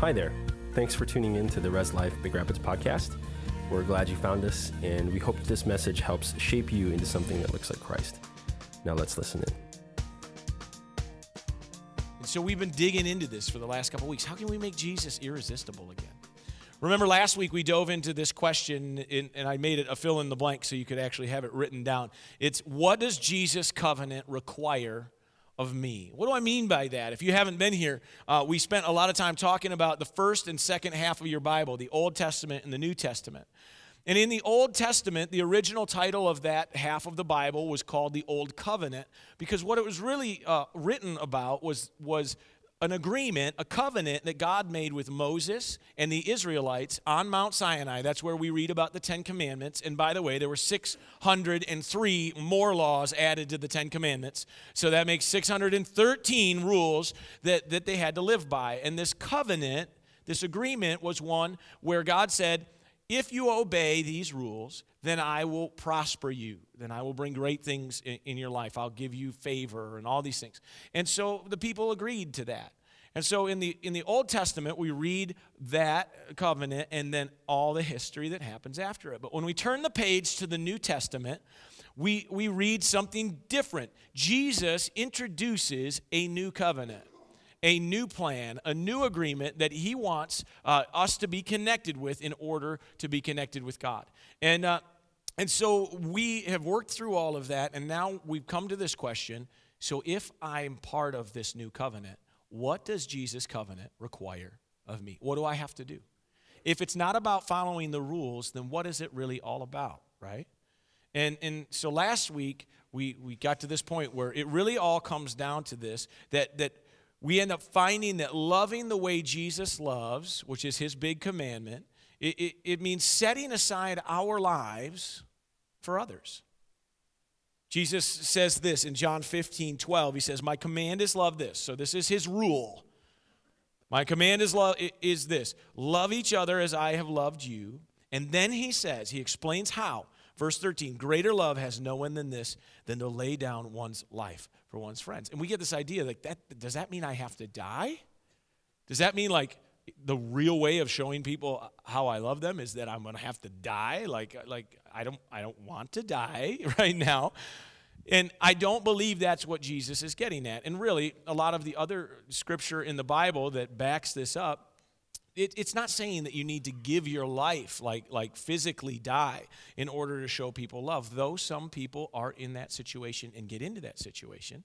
Hi there. Thanks for tuning in to the Res Life Big Rapids podcast. We're glad you found us, and we hope this message helps shape you into something that looks like Christ. Now let's listen in. And So we've been digging into this for the last couple weeks. How can we make Jesus irresistible again? Remember last week we dove into this question, and I made it a fill in the blank so you could actually have it written down. It's what does Jesus' covenant require of me. What do I mean by that? If you haven't been here, uh, we spent a lot of time talking about the first and second half of your Bible, the Old Testament and the New Testament. And in the Old Testament, the original title of that half of the Bible was called the Old Covenant because what it was really uh, written about was, was an agreement, a covenant that God made with Moses and the Israelites on Mount Sinai. That's where we read about the Ten Commandments. And by the way, there were 603 more laws added to the Ten Commandments. So that makes 613 rules that, that they had to live by. And this covenant, this agreement, was one where God said, if you obey these rules, then I will prosper you. Then I will bring great things in, in, your life. I'll give you favor and all these things. And so the people agreed to that. And so in the in the Old Testament, we read that covenant and then all the history that happens after it. But when we turn the page to the New Testament, we, we read something different. Jesus introduces a new covenant a new plan, a new agreement that He wants uh, us to be connected with in order to be connected with God. And, uh, and so we have worked through all of that, and now we've come to this question so if I'm part of this new covenant, what does Jesus' covenant require of me? What do I have to do? If it's not about following the rules, then what is it really all about, right? And, and so last week, we, we got to this point where it really all comes down to this that, that we end up finding that loving the way Jesus loves, which is his big commandment, it, it, it, means setting aside our lives for others. Jesus says this in John 15, 12. He says, My command is love this. So this is his rule. My command is love is this love each other as I have loved you. And then he says, he explains how. Verse 13, greater love has no one than this, than to lay down one's life for one's friends. And we get this idea like that does that mean I have to die? Does that mean like the real way of showing people how I love them is that I'm going to have to die? Like like I don't I don't want to die right now. And I don't believe that's what Jesus is getting at. And really, a lot of the other scripture in the Bible that backs this up it, it's not saying that you need to give your life, like, like physically die, in order to show people love, though some people are in that situation and get into that situation.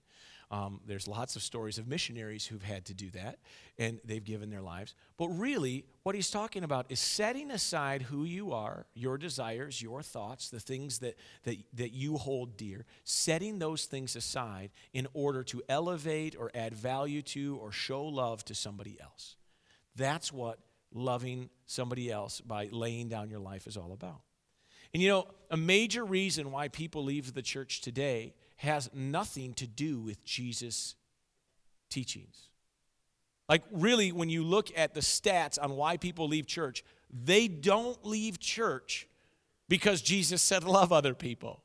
Um, there's lots of stories of missionaries who've had to do that, and they've given their lives. But really, what he's talking about is setting aside who you are, your desires, your thoughts, the things that, that, that you hold dear, setting those things aside in order to elevate or add value to or show love to somebody else. That's what loving somebody else by laying down your life is all about. And you know, a major reason why people leave the church today has nothing to do with Jesus' teachings. Like, really, when you look at the stats on why people leave church, they don't leave church because Jesus said, Love other people.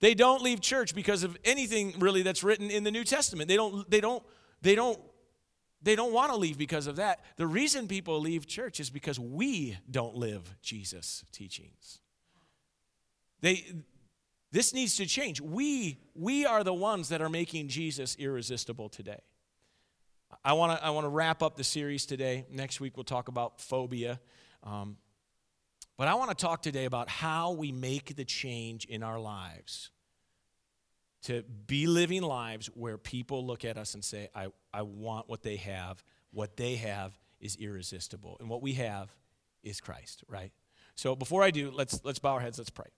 They don't leave church because of anything really that's written in the New Testament. They don't, they don't, they don't they don't want to leave because of that. The reason people leave church is because we don't live Jesus' teachings. They, this needs to change. We, we are the ones that are making Jesus irresistible today. I want to I wanna wrap up the series today. Next week, we'll talk about phobia. Um, but I want to talk today about how we make the change in our lives to be living lives where people look at us and say, I, I want what they have. What they have is irresistible. And what we have is Christ, right? So before I do, let's, let's bow our heads, let's pray,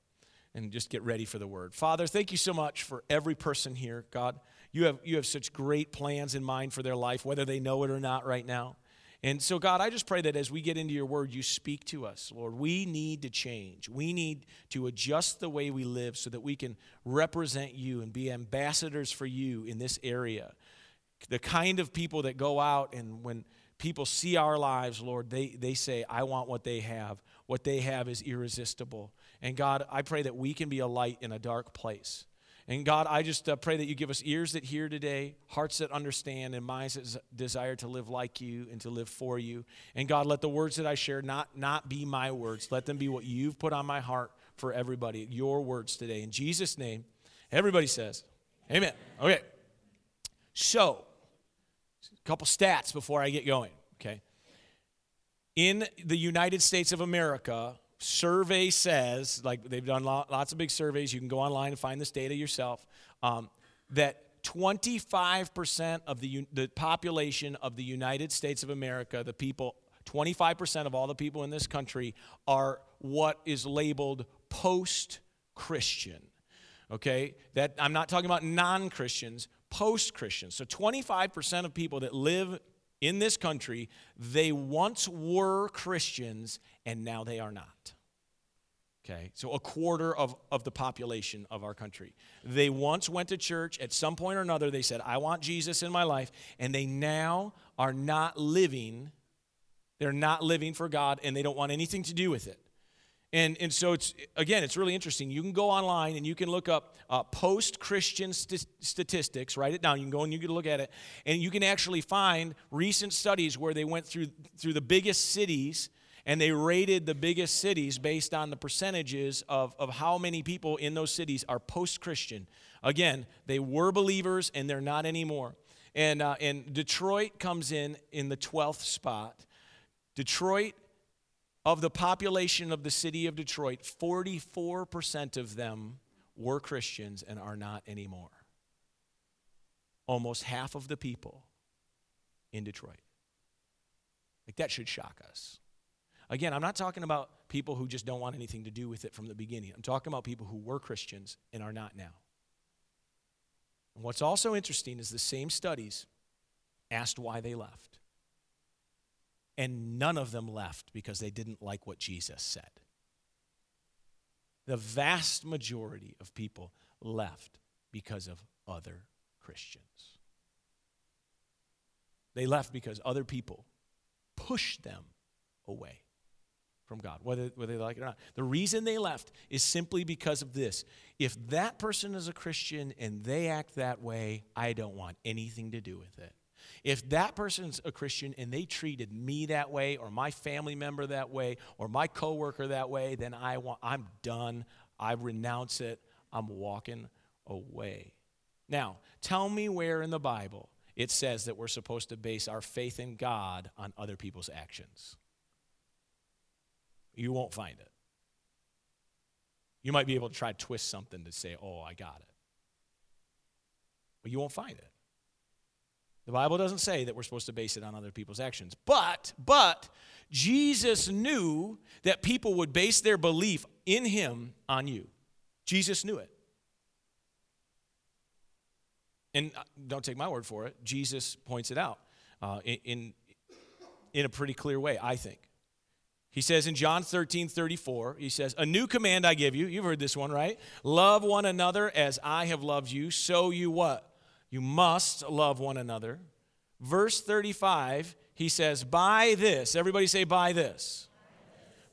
and just get ready for the word. Father, thank you so much for every person here. God, you have, you have such great plans in mind for their life, whether they know it or not right now. And so, God, I just pray that as we get into your word, you speak to us. Lord, we need to change. We need to adjust the way we live so that we can represent you and be ambassadors for you in this area. The kind of people that go out and when people see our lives, Lord, they, they say, I want what they have. What they have is irresistible. And God, I pray that we can be a light in a dark place. And God, I just uh, pray that you give us ears that hear today, hearts that understand, and minds that desire to live like you and to live for you. And God, let the words that I share not, not be my words. Let them be what you've put on my heart for everybody, your words today. In Jesus' name, everybody says, Amen. Okay. So, couple stats before I get going, okay? In the United States of America, survey says, like they've done lots of big surveys, you can go online and find this data yourself, um, that 25% of the, the population of the United States of America, the people, 25% of all the people in this country are what is labeled post Christian. Okay? That I'm not talking about non-Christians, post-Christians. So 25% of people that live in this country, they once were Christians and now they are not. Okay, so a quarter of, of the population of our country. They once went to church. At some point or another, they said, I want Jesus in my life. And they now are not living, they're not living for God, and they don't want anything to do with it. And, and so it's again it's really interesting. You can go online and you can look up uh, post-christian st- statistics write it down. You can go and you can look at it. And you can actually find recent studies where they went through through the biggest cities and they rated the biggest cities based on the percentages of, of how many people in those cities are post-christian. Again they were believers and they're not anymore. And, uh, and detroit comes in in the 12th spot. Detroit of the population of the city of Detroit, 44% of them were Christians and are not anymore. Almost half of the people in Detroit. Like that should shock us. Again, I'm not talking about people who just don't want anything to do with it from the beginning. I'm talking about people who were Christians and are not now. And what's also interesting is the same studies asked why they left. And none of them left because they didn't like what Jesus said. The vast majority of people left because of other Christians. They left because other people pushed them away from God, whether, whether they like it or not. The reason they left is simply because of this. If that person is a Christian and they act that way, I don't want anything to do with it. If that person's a Christian and they treated me that way or my family member that way or my coworker that way, then I want I'm done. I renounce it. I'm walking away. Now, tell me where in the Bible it says that we're supposed to base our faith in God on other people's actions. You won't find it. You might be able to try to twist something to say, oh, I got it. But you won't find it. The Bible doesn't say that we're supposed to base it on other people's actions. But, but, Jesus knew that people would base their belief in him on you. Jesus knew it. And uh, don't take my word for it, Jesus points it out uh, in, in a pretty clear way, I think. He says in John 13, 34, he says, A new command I give you. You've heard this one, right? Love one another as I have loved you. So you what? You must love one another. Verse 35, he says, By this, everybody say, By this.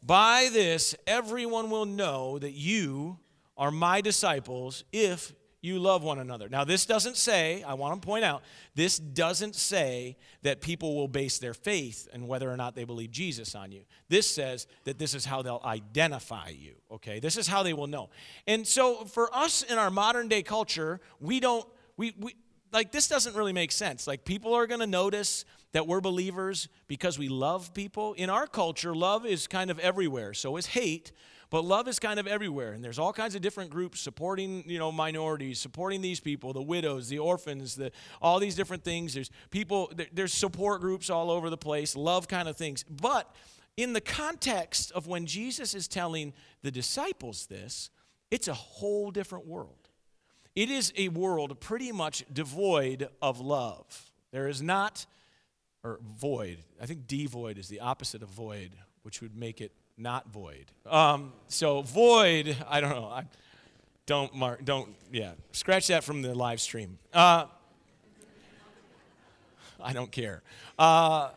By this, everyone will know that you are my disciples if you love one another. Now, this doesn't say, I want to point out, this doesn't say that people will base their faith and whether or not they believe Jesus on you. This says that this is how they'll identify you, okay? This is how they will know. And so, for us in our modern day culture, we don't, we, we, like this doesn't really make sense. Like people are going to notice that we're believers because we love people. In our culture, love is kind of everywhere. So is hate, but love is kind of everywhere. And there's all kinds of different groups supporting, you know, minorities, supporting these people, the widows, the orphans, the all these different things. There's people there's support groups all over the place, love kind of things. But in the context of when Jesus is telling the disciples this, it's a whole different world. It is a world pretty much devoid of love. There is not, or void, I think devoid is the opposite of void, which would make it not void. Um, so void, I don't know. I, don't mark, don't, yeah, scratch that from the live stream. Uh, I don't care. Uh,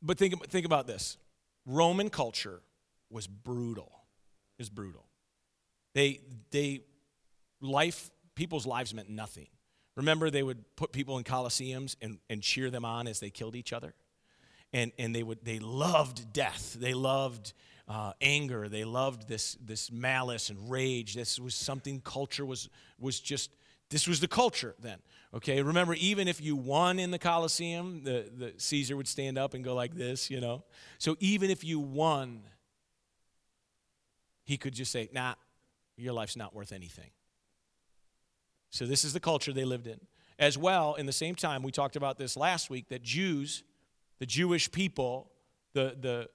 but think, think about this Roman culture was brutal. Is brutal. They, they life, people's lives meant nothing. Remember, they would put people in coliseums and, and cheer them on as they killed each other? And, and they, would, they loved death. They loved uh, anger. They loved this, this malice and rage. This was something culture was, was just, this was the culture then. Okay, remember, even if you won in the Colosseum, the, the Caesar would stand up and go like this, you know? So even if you won, he could just say, nah, your life's not worth anything. So this is the culture they lived in. As well, in the same time, we talked about this last week that Jews, the Jewish people, the, the,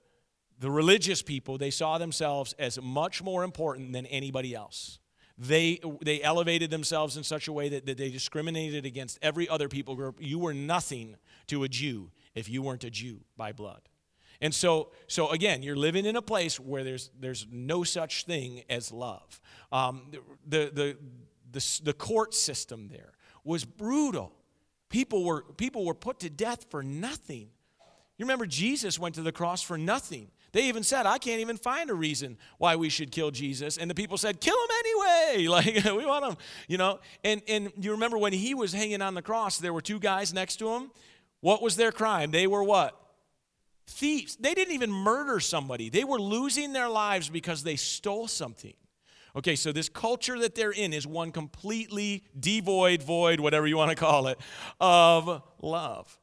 the religious people, they saw themselves as much more important than anybody else. They, they elevated themselves in such a way that, that they discriminated against every other people group. You were nothing to a Jew if you weren't a Jew by blood. And so, so again, you're living in a place where there's, there's no such thing as love. Um, the, the, the, the court system there was brutal. People were, people were put to death for nothing. You remember Jesus went to the cross for nothing. They even said, I can't even find a reason why we should kill Jesus. And the people said, kill him anyway. Like, we want him, you know. And, and you remember when he was hanging on the cross, there were two guys next to him. What was their crime? They were what? Thieves. They didn't even murder somebody, they were losing their lives because they stole something. Okay, so this culture that they're in is one completely devoid, void, whatever you want to call it, of love.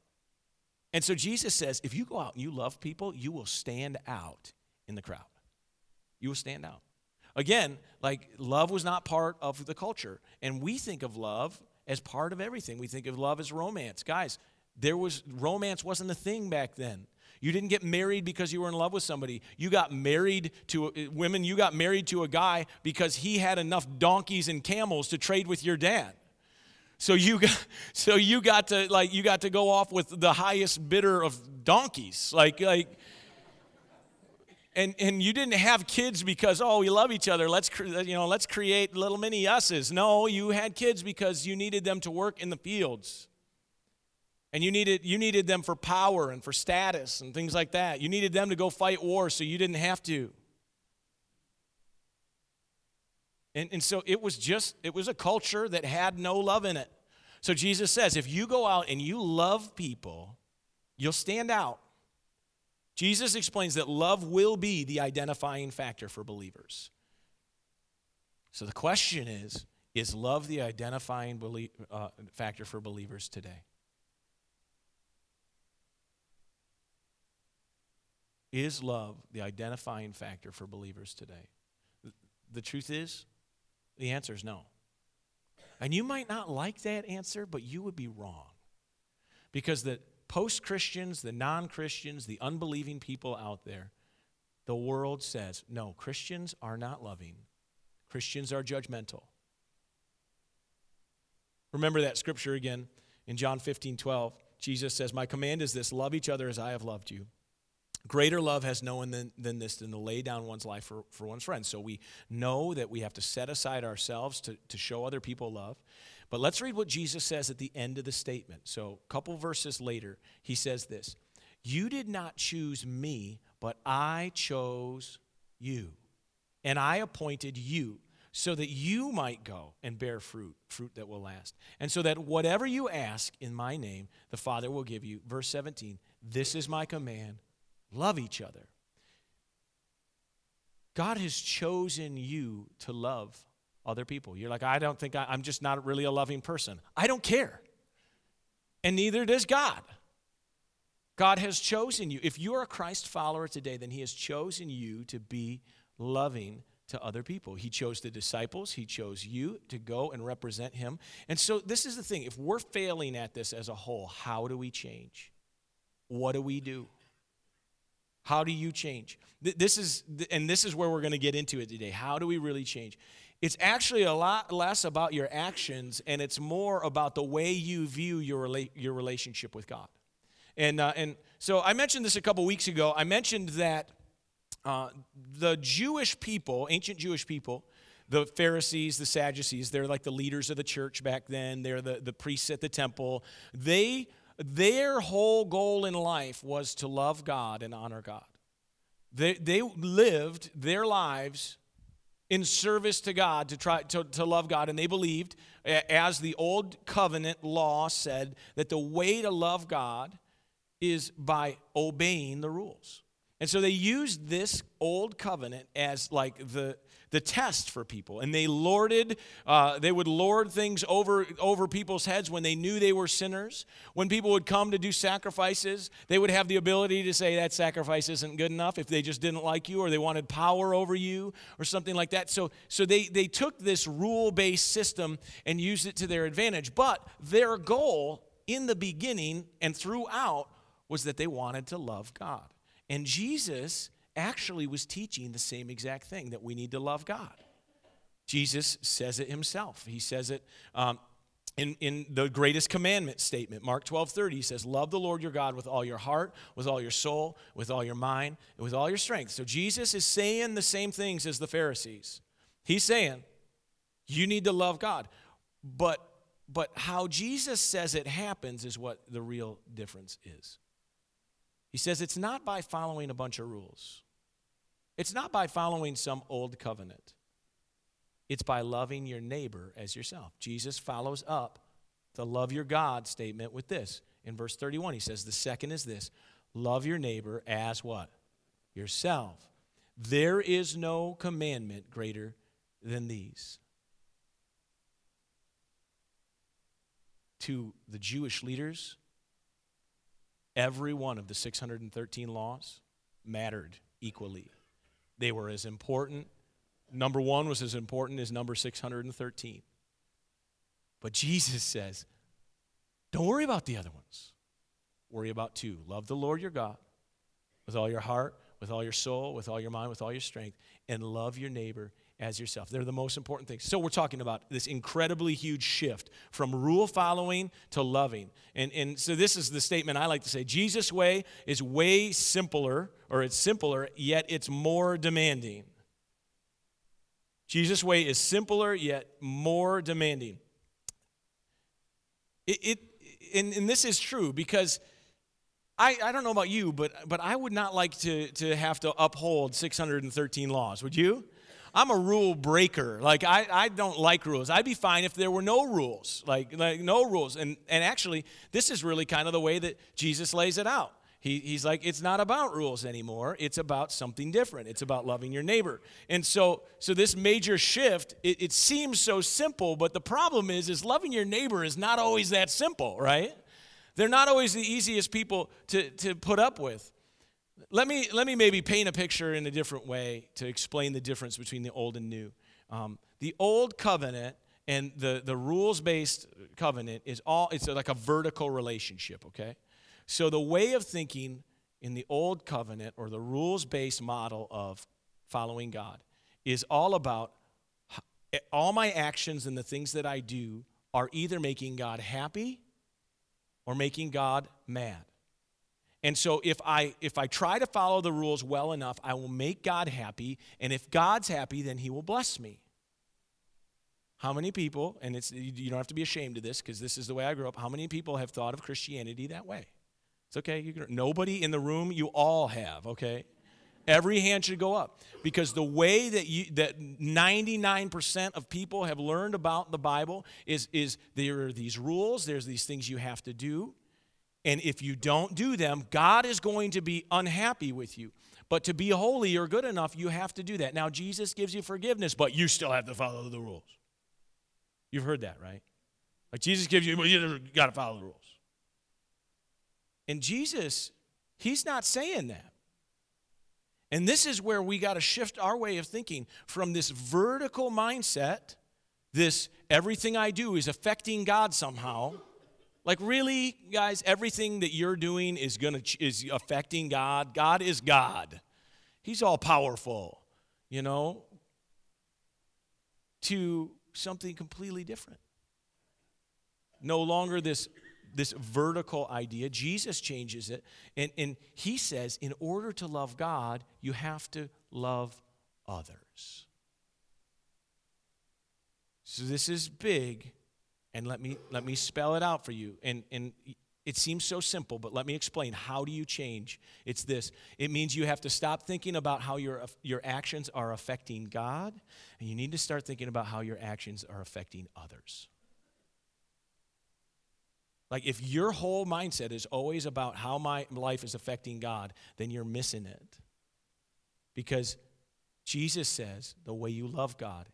And so Jesus says, if you go out and you love people, you will stand out in the crowd. You will stand out. Again, like love was not part of the culture. And we think of love as part of everything. We think of love as romance. Guys, there was romance wasn't a thing back then. You didn't get married because you were in love with somebody. You got married to eh, women, you got married to a guy because he had enough donkeys and camels to trade with your dad. So you got, so you got to like you got to go off with the highest bidder of donkeys. Like like and and you didn't have kids because oh we love each other let's you know let's create little mini us's no you had kids because you needed them to work in the fields and you needed you needed them for power and for status and things like that you needed them to go fight wars so you didn't have to And, and so it was just, it was a culture that had no love in it. So Jesus says, if you go out and you love people, you'll stand out. Jesus explains that love will be the identifying factor for believers. So the question is is love the identifying belie- uh, factor for believers today? Is love the identifying factor for believers today? The truth is, the answer is no. And you might not like that answer, but you would be wrong. Because the post Christians, the non Christians, the unbelieving people out there, the world says, no, Christians are not loving, Christians are judgmental. Remember that scripture again in John 15 12. Jesus says, My command is this love each other as I have loved you. Greater love has no one than, than this than to lay down one's life for, for one's friends. So we know that we have to set aside ourselves to, to show other people love. But let's read what Jesus says at the end of the statement. So, a couple verses later, he says this You did not choose me, but I chose you. And I appointed you so that you might go and bear fruit, fruit that will last. And so that whatever you ask in my name, the Father will give you. Verse 17 This is my command Love each other. God has chosen you to love other people. You're like, I don't think I, I'm just not really a loving person. I don't care. And neither does God. God has chosen you. If you're a Christ follower today, then He has chosen you to be loving to other people. He chose the disciples, He chose you to go and represent Him. And so, this is the thing if we're failing at this as a whole, how do we change? What do we do? How do you change? This is, and this is where we're going to get into it today. How do we really change? It's actually a lot less about your actions and it's more about the way you view your, rela- your relationship with God. And, uh, and so I mentioned this a couple weeks ago. I mentioned that uh, the Jewish people, ancient Jewish people, the Pharisees, the Sadducees, they're like the leaders of the church back then, they're the, the priests at the temple. They their whole goal in life was to love God and honor God. They, they lived their lives in service to God to try to, to love God. And they believed, as the old covenant law said, that the way to love God is by obeying the rules. And so they used this old covenant as like the, the test for people. And they lorded, uh, they would lord things over, over people's heads when they knew they were sinners. When people would come to do sacrifices, they would have the ability to say that sacrifice isn't good enough if they just didn't like you or they wanted power over you or something like that. So, so they, they took this rule based system and used it to their advantage. But their goal in the beginning and throughout was that they wanted to love God. And Jesus actually was teaching the same exact thing that we need to love God. Jesus says it himself. He says it um, in, in the greatest commandment statement, Mark 12 30, he says, Love the Lord your God with all your heart, with all your soul, with all your mind, and with all your strength. So Jesus is saying the same things as the Pharisees. He's saying, You need to love God. But, but how Jesus says it happens is what the real difference is. He says it's not by following a bunch of rules. It's not by following some old covenant, it's by loving your neighbor as yourself. Jesus follows up the love your God statement with this. In verse 31, he says, The second is this love your neighbor as what? Yourself. There is no commandment greater than these. To the Jewish leaders, every one of the 613 laws mattered equally. They were as important. Number one was as important as number 613. But Jesus says, don't worry about the other ones. Worry about two. Love the Lord your God with all your heart, with all your soul, with all your mind, with all your strength, and love your neighbor as yourself. They're the most important things. So we're talking about this incredibly huge shift from rule following to loving. And, and so this is the statement I like to say Jesus' way is way simpler, or it's simpler, yet it's more demanding. Jesus' way is simpler, yet more demanding. It, it and, and this is true because I, I don't know about you, but, but I would not like to, to have to uphold 613 laws. Would you? I'm a rule breaker. Like I, I don't like rules. I'd be fine if there were no rules. Like, like no rules. And and actually, this is really kind of the way that Jesus lays it out. He, he's like, it's not about rules anymore. It's about something different. It's about loving your neighbor. And so, so this major shift, it, it seems so simple, but the problem is, is loving your neighbor is not always that simple, right? They're not always the easiest people to, to put up with. Let me, let me maybe paint a picture in a different way to explain the difference between the old and new. Um, the old covenant and the, the rules based covenant is all, it's like a vertical relationship, okay? So the way of thinking in the old covenant or the rules based model of following God is all about all my actions and the things that I do are either making God happy or making God mad. And so if I if I try to follow the rules well enough, I will make God happy, and if God's happy, then he will bless me. How many people, and it's you don't have to be ashamed of this because this is the way I grew up. How many people have thought of Christianity that way? It's okay. You can, nobody in the room. You all have. Okay, every hand should go up because the way that you that 99% of people have learned about the Bible is is there are these rules. There's these things you have to do. And if you don't do them, God is going to be unhappy with you. But to be holy or good enough, you have to do that. Now, Jesus gives you forgiveness, but you still have to follow the rules. You've heard that, right? Like Jesus gives you, but you got to follow the rules. And Jesus, he's not saying that. And this is where we got to shift our way of thinking from this vertical mindset, this everything I do is affecting God somehow like really, guys, everything that you're doing is to is affecting God. God is God. He's all powerful, you know, to something completely different. No longer this this vertical idea. Jesus changes it. And, and he says, in order to love God, you have to love others. So this is big, and let me let me spell it out for you and and It seems so simple, but let me explain. How do you change? It's this it means you have to stop thinking about how your, your actions are affecting God, and you need to start thinking about how your actions are affecting others. Like, if your whole mindset is always about how my life is affecting God, then you're missing it. Because Jesus says the way you love God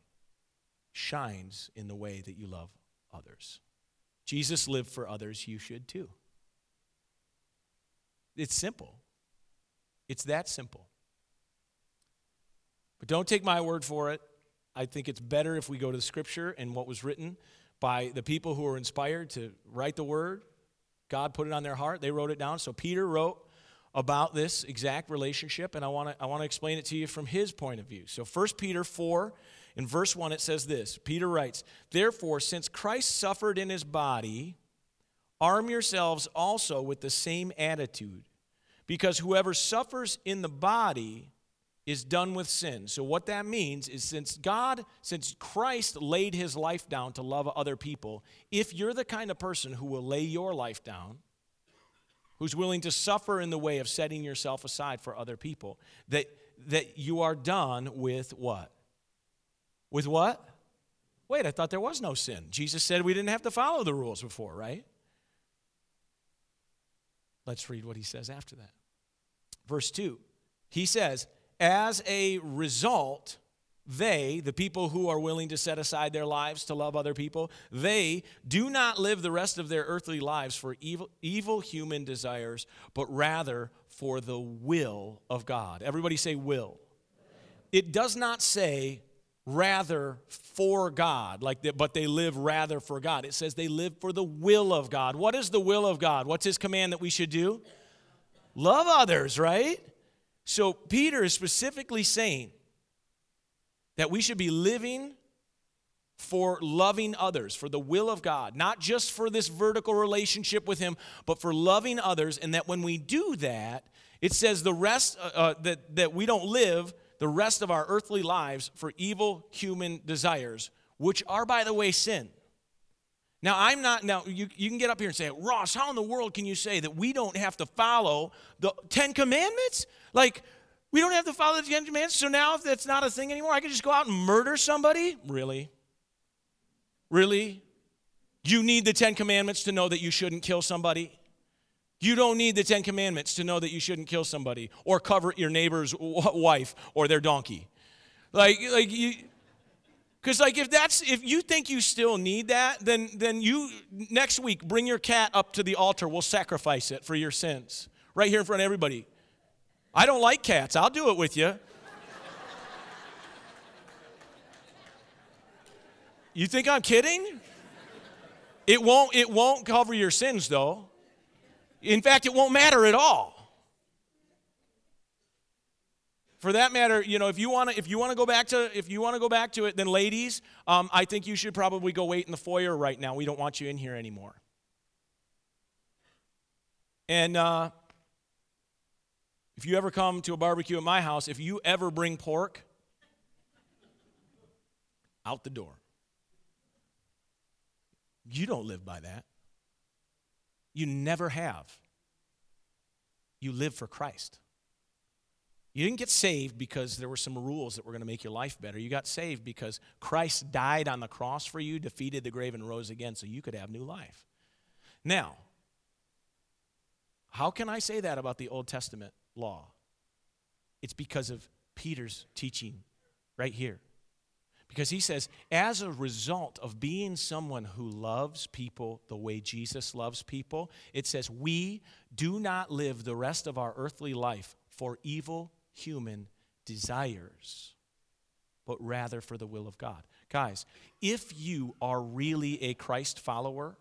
shines in the way that you love others. Jesus lived for others, you should too. It's simple. It's that simple. But don't take my word for it. I think it's better if we go to the scripture and what was written by the people who were inspired to write the word. God put it on their heart, they wrote it down. So Peter wrote about this exact relationship, and I want to I want to explain it to you from his point of view. So 1 Peter 4, in verse 1, it says this Peter writes, Therefore, since Christ suffered in his body, arm yourselves also with the same attitude, because whoever suffers in the body is done with sin. So, what that means is since God, since Christ laid his life down to love other people, if you're the kind of person who will lay your life down, who's willing to suffer in the way of setting yourself aside for other people, that, that you are done with what? With what? Wait, I thought there was no sin. Jesus said we didn't have to follow the rules before, right? Let's read what he says after that. Verse 2. He says, As a result, they, the people who are willing to set aside their lives to love other people, they do not live the rest of their earthly lives for evil, evil human desires, but rather for the will of God. Everybody say will. It does not say rather for God, like that, but they live rather for God. It says they live for the will of God. What is the will of God? What's his command that we should do? Love others, right? So Peter is specifically saying that we should be living for loving others, for the will of God, not just for this vertical relationship with Him, but for loving others. And that when we do that, it says the rest, uh, uh, that, that we don't live the rest of our earthly lives for evil human desires, which are, by the way, sin. Now, I'm not, now, you, you can get up here and say, Ross, how in the world can you say that we don't have to follow the Ten Commandments? Like, we don't have to follow the Ten Commandments, so now if that's not a thing anymore, I can just go out and murder somebody? Really? Really? You need the Ten Commandments to know that you shouldn't kill somebody? You don't need the Ten Commandments to know that you shouldn't kill somebody or cover your neighbor's wife or their donkey. Like, like you, because like if that's if you think you still need that, then then you next week bring your cat up to the altar. We'll sacrifice it for your sins right here in front of everybody. I don't like cats. I'll do it with you. You think I'm kidding? It won't, it won't cover your sins, though. In fact, it won't matter at all. For that matter, you know, if you want to, if you want to go back to, if you want to go back to it, then ladies, um, I think you should probably go wait in the foyer right now. We don't want you in here anymore. And uh, if you ever come to a barbecue at my house, if you ever bring pork, out the door. You don't live by that. You never have. You live for Christ. You didn't get saved because there were some rules that were going to make your life better. You got saved because Christ died on the cross for you, defeated the grave, and rose again so you could have new life. Now, how can I say that about the Old Testament? law. It's because of Peter's teaching right here. Because he says, as a result of being someone who loves people the way Jesus loves people, it says, we do not live the rest of our earthly life for evil human desires, but rather for the will of God. Guys, if you are really a Christ follower,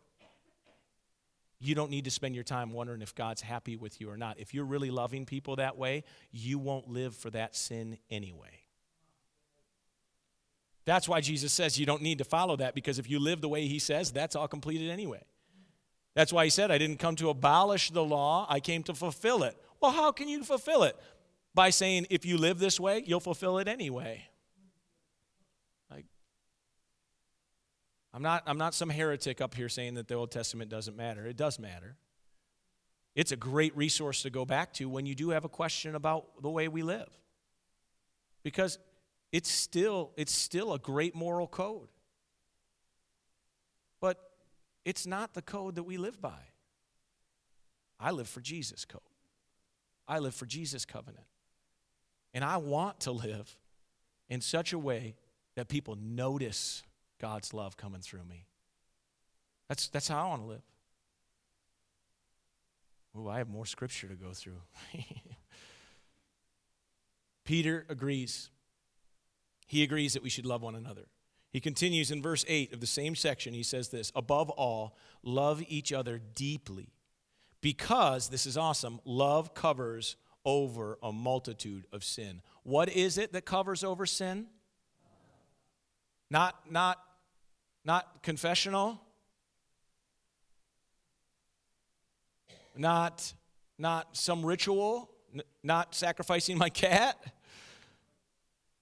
you don't need to spend your time wondering if God's happy with you or not. If you're really loving people that way, you won't live for that sin anyway. That's why Jesus says you don't need to follow that because if you live the way he says, that's all completed anyway. That's why he said, I didn't come to abolish the law, I came to fulfill it. Well, how can you fulfill it? By saying, if you live this way, you'll fulfill it anyway. I'm not, I'm not some heretic up here saying that the Old Testament doesn't matter. It does matter. it's a great resource to go back to when you do have a question about the way we live. Because it's still, it's still a great moral code. But it's not the code that we live by. I live for Jesus' code. I live for Jesus' covenant. And I want to live in such a way that people notice God's love coming through me. That's, that's how I want to live. Oh, I have more scripture to go through. Peter agrees. He agrees that we should love one another. He continues in verse 8 of the same section. He says this Above all, love each other deeply because, this is awesome, love covers over a multitude of sin. What is it that covers over sin? Not, not, not confessional. Not, not some ritual. N- not sacrificing my cat.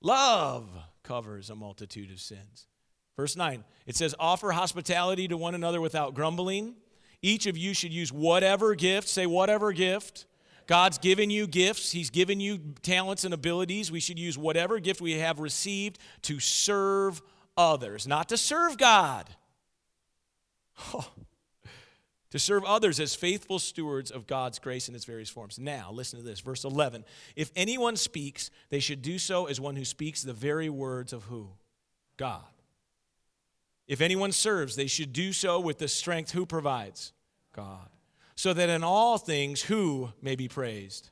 Love covers a multitude of sins. Verse 9, it says, Offer hospitality to one another without grumbling. Each of you should use whatever gift, say whatever gift. God's given you gifts, He's given you talents and abilities. We should use whatever gift we have received to serve others, not to serve God. Oh, to serve others as faithful stewards of God's grace in its various forms. Now, listen to this, verse 11. If anyone speaks, they should do so as one who speaks the very words of who? God. If anyone serves, they should do so with the strength who provides? God. So that in all things, who may be praised?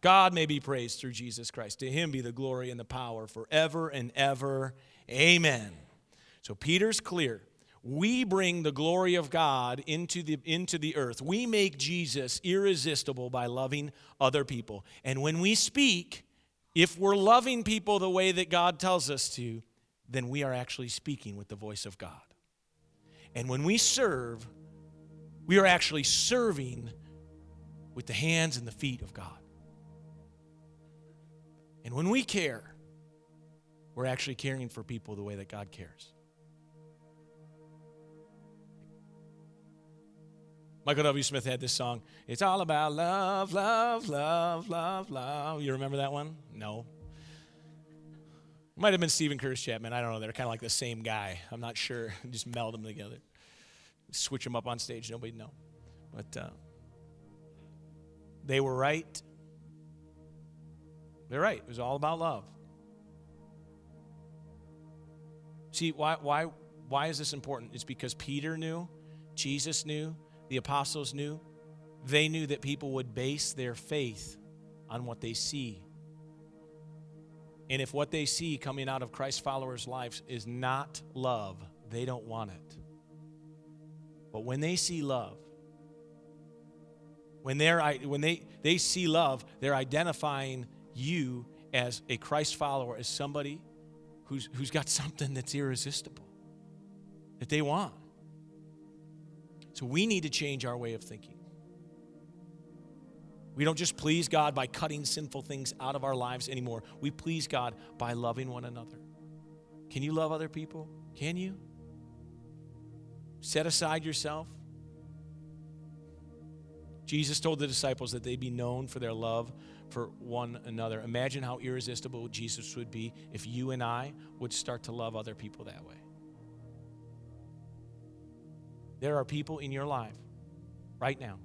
God may be praised through Jesus Christ. To him be the glory and the power forever and ever. Amen. So Peter's clear. We bring the glory of God into the, into the earth. We make Jesus irresistible by loving other people. And when we speak, if we're loving people the way that God tells us to, then we are actually speaking with the voice of God. And when we serve, we are actually serving with the hands and the feet of God. And when we care, we're actually caring for people the way that God cares. Michael W. Smith had this song. It's all about love, love, love, love, love. You remember that one? No. Might have been Steven Curtis Chapman. I don't know. They're kind of like the same guy. I'm not sure. Just meld them together. Switch them up on stage. Nobody know. But uh, they were right. They're right. It was all about love. See, why, why, why is this important? It's because Peter knew, Jesus knew, the apostles knew. They knew that people would base their faith on what they see. And if what they see coming out of Christ followers' lives is not love, they don't want it. But when they see love, when, they're, when they, they see love, they're identifying you as a Christ follower, as somebody who's, who's got something that's irresistible, that they want. So we need to change our way of thinking. We don't just please God by cutting sinful things out of our lives anymore. We please God by loving one another. Can you love other people? Can you? Set aside yourself. Jesus told the disciples that they be known for their love for one another. Imagine how irresistible Jesus would be if you and I would start to love other people that way. There are people in your life right now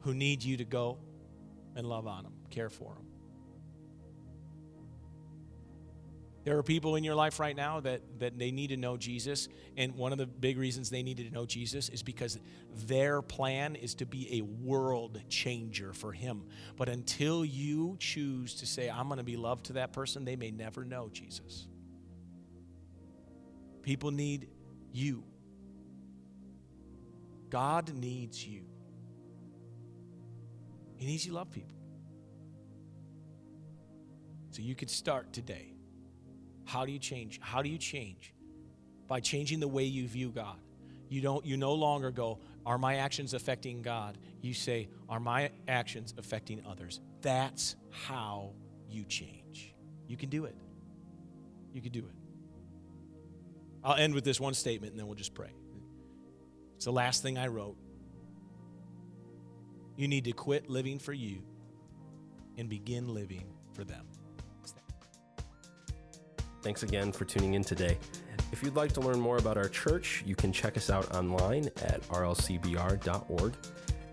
who need you to go and love on them, care for them. There are people in your life right now that, that they need to know Jesus. And one of the big reasons they needed to know Jesus is because their plan is to be a world changer for Him. But until you choose to say, I'm going to be loved to that person, they may never know Jesus. People need you. God needs you. He needs you to love people. So you could start today. How do you change? How do you change? By changing the way you view God. You don't you no longer go, are my actions affecting God? You say, are my actions affecting others? That's how you change. You can do it. You can do it. I'll end with this one statement and then we'll just pray. It's the last thing I wrote. You need to quit living for you and begin living for them. Thanks again for tuning in today. If you'd like to learn more about our church, you can check us out online at rlcbr.org.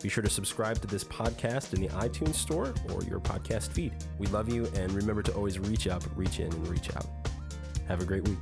Be sure to subscribe to this podcast in the iTunes store or your podcast feed. We love you, and remember to always reach up, reach in, and reach out. Have a great week.